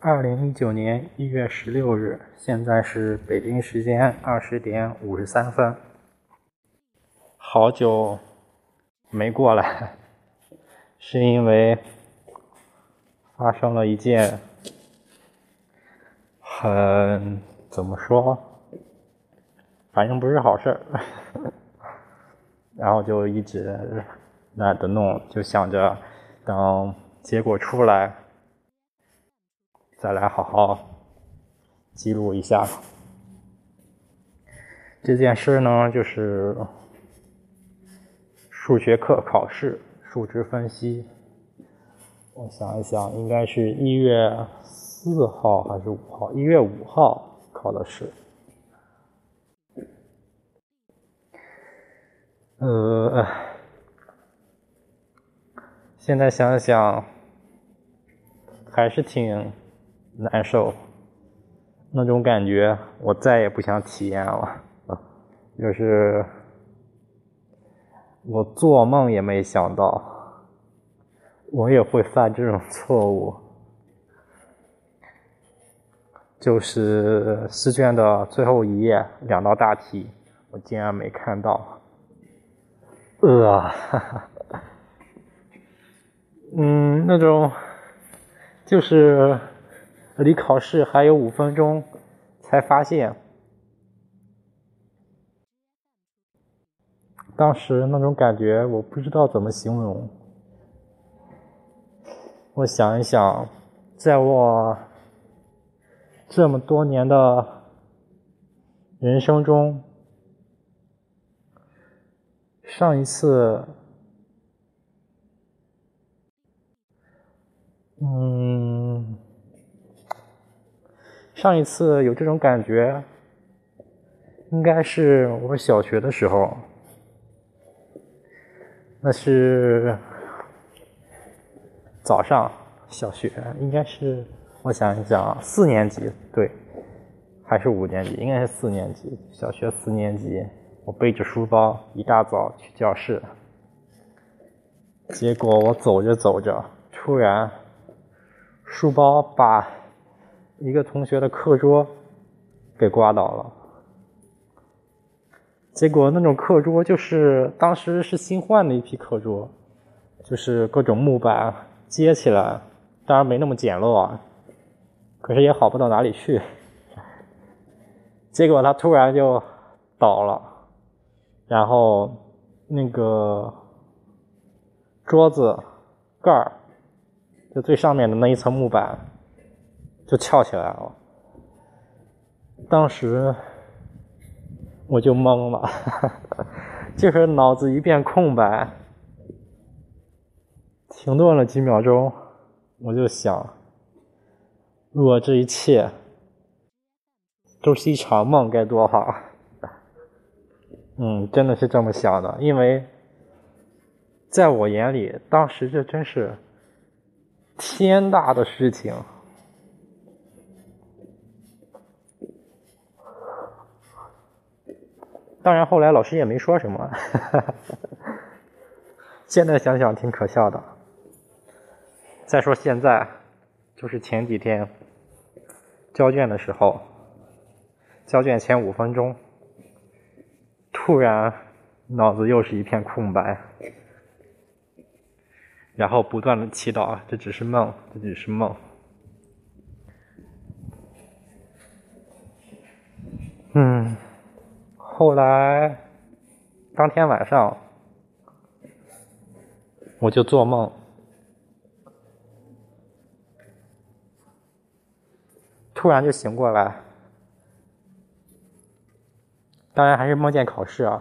二零一九年一月十六日，现在是北京时间二十点五十三分。好久没过来，是因为发生了一件很怎么说，反正不是好事儿。然后就一直懒得弄，就想着等结果出来再来好好记录一下。这件事呢，就是数学课考试数值分析。我想一想，应该是一月四号还是五号？一月五号考的试。呃，现在想想还是挺难受，那种感觉我再也不想体验了。就是我做梦也没想到，我也会犯这种错误。就是试卷的最后一页两道大题，我竟然没看到。呃，哈哈，嗯，那种就是离考试还有五分钟，才发现，当时那种感觉我不知道怎么形容。我想一想，在我这么多年的人生中。上一次，嗯，上一次有这种感觉，应该是我小学的时候，那是早上，小学应该是，我想一想，四年级对，还是五年级？应该是四年级，小学四年级。我背着书包一大早去教室，结果我走着走着，突然书包把一个同学的课桌给刮倒了。结果那种课桌就是当时是新换的一批课桌，就是各种木板接起来，当然没那么简陋啊，可是也好不到哪里去。结果他突然就倒了。然后，那个桌子盖儿，就最上面的那一层木板，就翘起来了。当时我就懵了，就是脑子一片空白，停顿了几秒钟，我就想，如果这一切都是一场梦，该多好。嗯，真的是这么想的，因为在我眼里，当时这真是天大的事情。当然，后来老师也没说什么。现在想想挺可笑的。再说现在，就是前几天交卷的时候，交卷前五分钟。突然，脑子又是一片空白，然后不断的祈祷，这只是梦，这只是梦。嗯，后来当天晚上，我就做梦，突然就醒过来。当然还是梦见考试啊！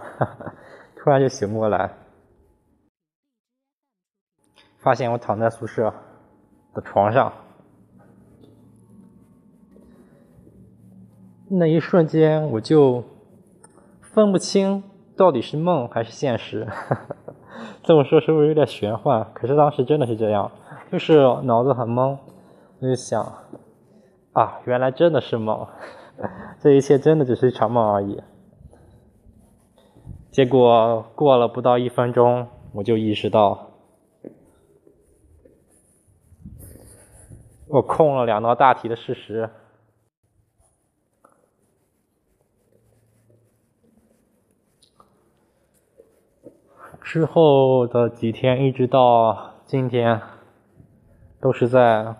突然就醒过来，发现我躺在宿舍的床上，那一瞬间我就分不清到底是梦还是现实。这么说是不是有点玄幻？可是当时真的是这样，就是脑子很懵，我就想啊，原来真的是梦，这一切真的只是一场梦而已。结果过了不到一分钟，我就意识到，我空了两道大题的事实。之后的几天，一直到今天，都是在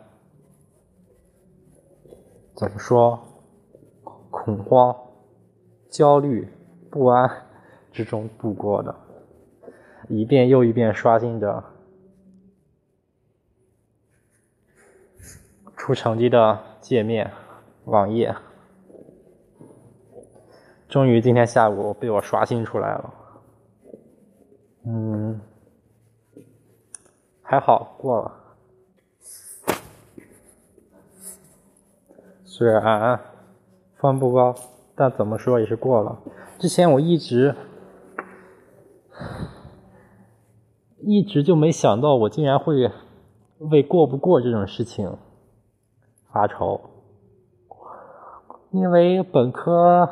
怎么说恐慌、焦虑、不安之中度过的，一遍又一遍刷新着出成绩的界面网页，终于今天下午被我刷新出来了。嗯，还好过了。虽然分不高，但怎么说也是过了。之前我一直一直就没想到，我竟然会为过不过这种事情发愁，因为本科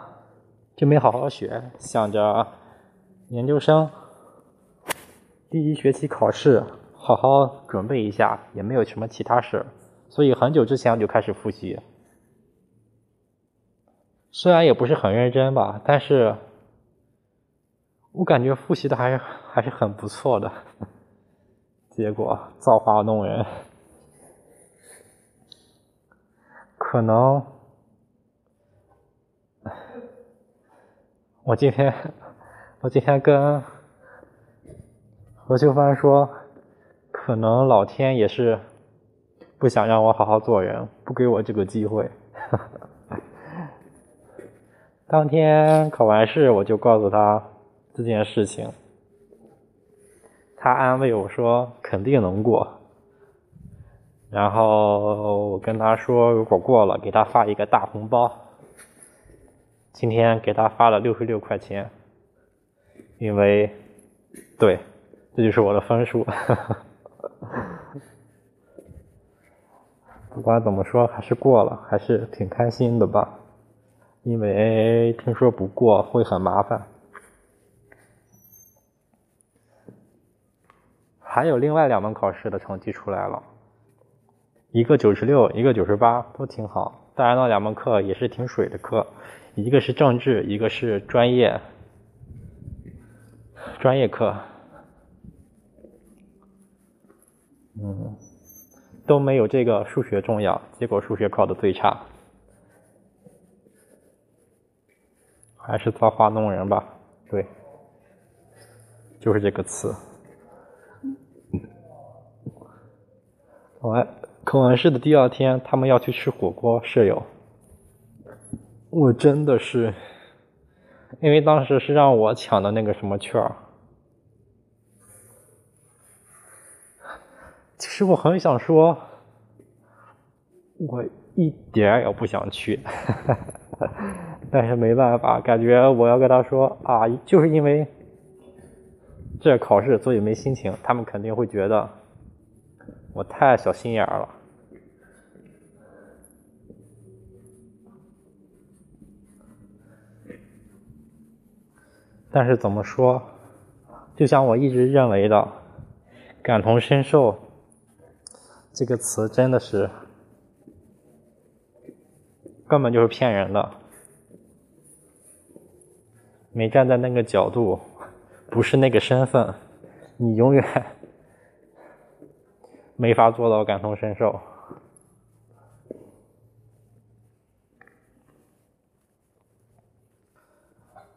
就没好好学，想着研究生。第一学期考试，好好准备一下，也没有什么其他事所以很久之前我就开始复习。虽然也不是很认真吧，但是我感觉复习的还是还是很不错的。结果造化弄人，可能我今天我今天跟。何秀帆说：“可能老天也是不想让我好好做人，不给我这个机会。”当天考完试，我就告诉他这件事情，他安慰我说：“肯定能过。”然后我跟他说：“如果过了，给他发一个大红包。”今天给他发了六十六块钱，因为对。这就是我的分数，不管怎么说还是过了，还是挺开心的吧。因为听说不过会很麻烦。还有另外两门考试的成绩出来了，一个九十六，一个九十八，都挺好。当然那两门课也是挺水的课，一个是政治，一个是专业专业课。嗯，都没有这个数学重要，结果数学考的最差，还是造化弄人吧？对，就是这个词。考完考完试的第二天，他们要去吃火锅，舍友，我真的是，因为当时是让我抢的那个什么券儿。其实我很想说，我一点也不想去，但是没办法，感觉我要跟他说啊，就是因为这考试，所以没心情。他们肯定会觉得我太小心眼了。但是怎么说，就像我一直认为的，感同身受。这个词真的是根本就是骗人的，没站在那个角度，不是那个身份，你永远没法做到感同身受。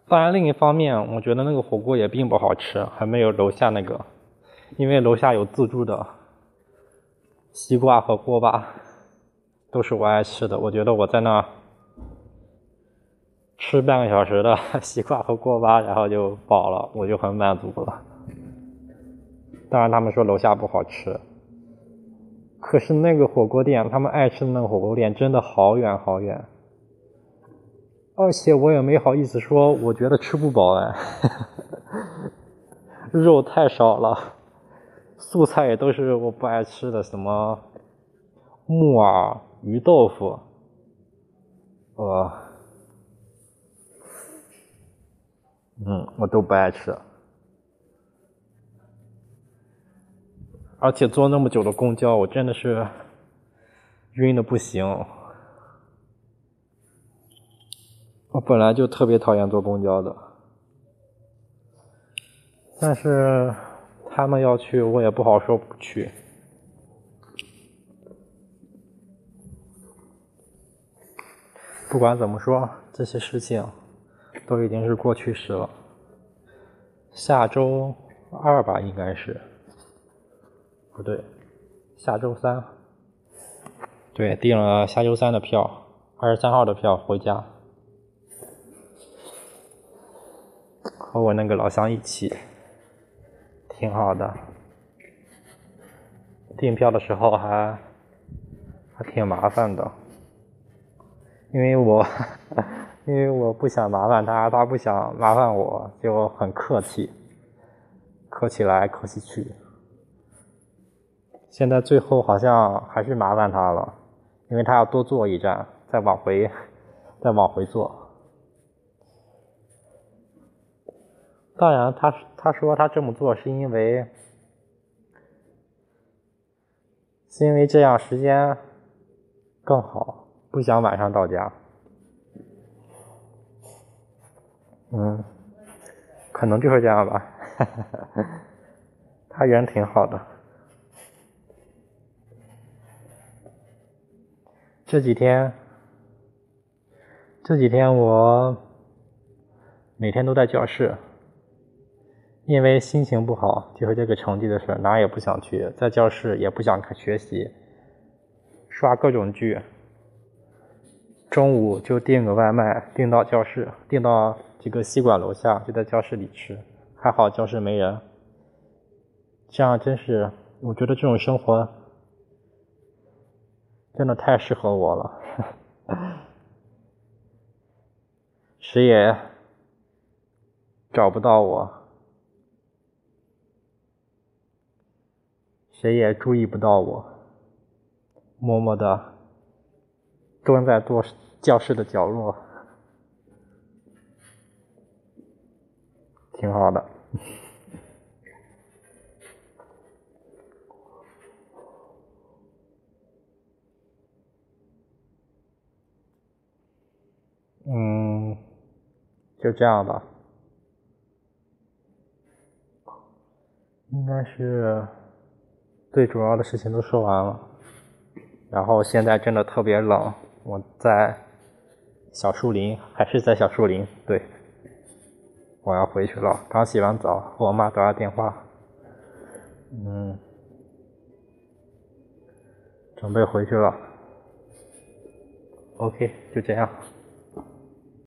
当然，另一方面，我觉得那个火锅也并不好吃，还没有楼下那个，因为楼下有自助的。西瓜和锅巴都是我爱吃的，我觉得我在那吃半个小时的 西瓜和锅巴，然后就饱了，我就很满足了。当然他们说楼下不好吃，可是那个火锅店，他们爱吃的那个火锅店真的好远好远，而且我也没好意思说，我觉得吃不饱哎，肉太少了。素菜也都是我不爱吃的，什么木耳、鱼豆腐，呃，嗯，我都不爱吃。而且坐那么久的公交，我真的是晕的不行。我本来就特别讨厌坐公交的，但是他们要去，我也不好说不去。不管怎么说，这些事情都已经是过去式了。下周二吧，应该是，不对，下周三。对，订了下周三的票，二十三号的票回家，和我那个老乡一起，挺好的。订票的时候还还挺麻烦的。因为我，因为我不想麻烦他，他不想麻烦我，就很客气，客气来客气去。现在最后好像还是麻烦他了，因为他要多坐一站，再往回，再往回坐。当然，他他说他这么做是因为，是因为这样时间更好。不想晚上到家，嗯，可能就是这样吧。他人挺好的。这几天，这几天我每天都在教室，因为心情不好，就是这个成绩的事，哪也不想去，在教室也不想学习，刷各种剧。中午就订个外卖，订到教室，订到这个西馆楼下，就在教室里吃。还好教室没人，这样真是，我觉得这种生活真的太适合我了。谁也找不到我，谁也注意不到我，默默的。蹲在多教室的角落，挺好的。嗯，就这样吧。应该是最主要的事情都说完了，然后现在真的特别冷。我在小树林，还是在小树林？对，我要回去了。刚洗完澡，和我妈打了电话，嗯，准备回去了。OK，就这样。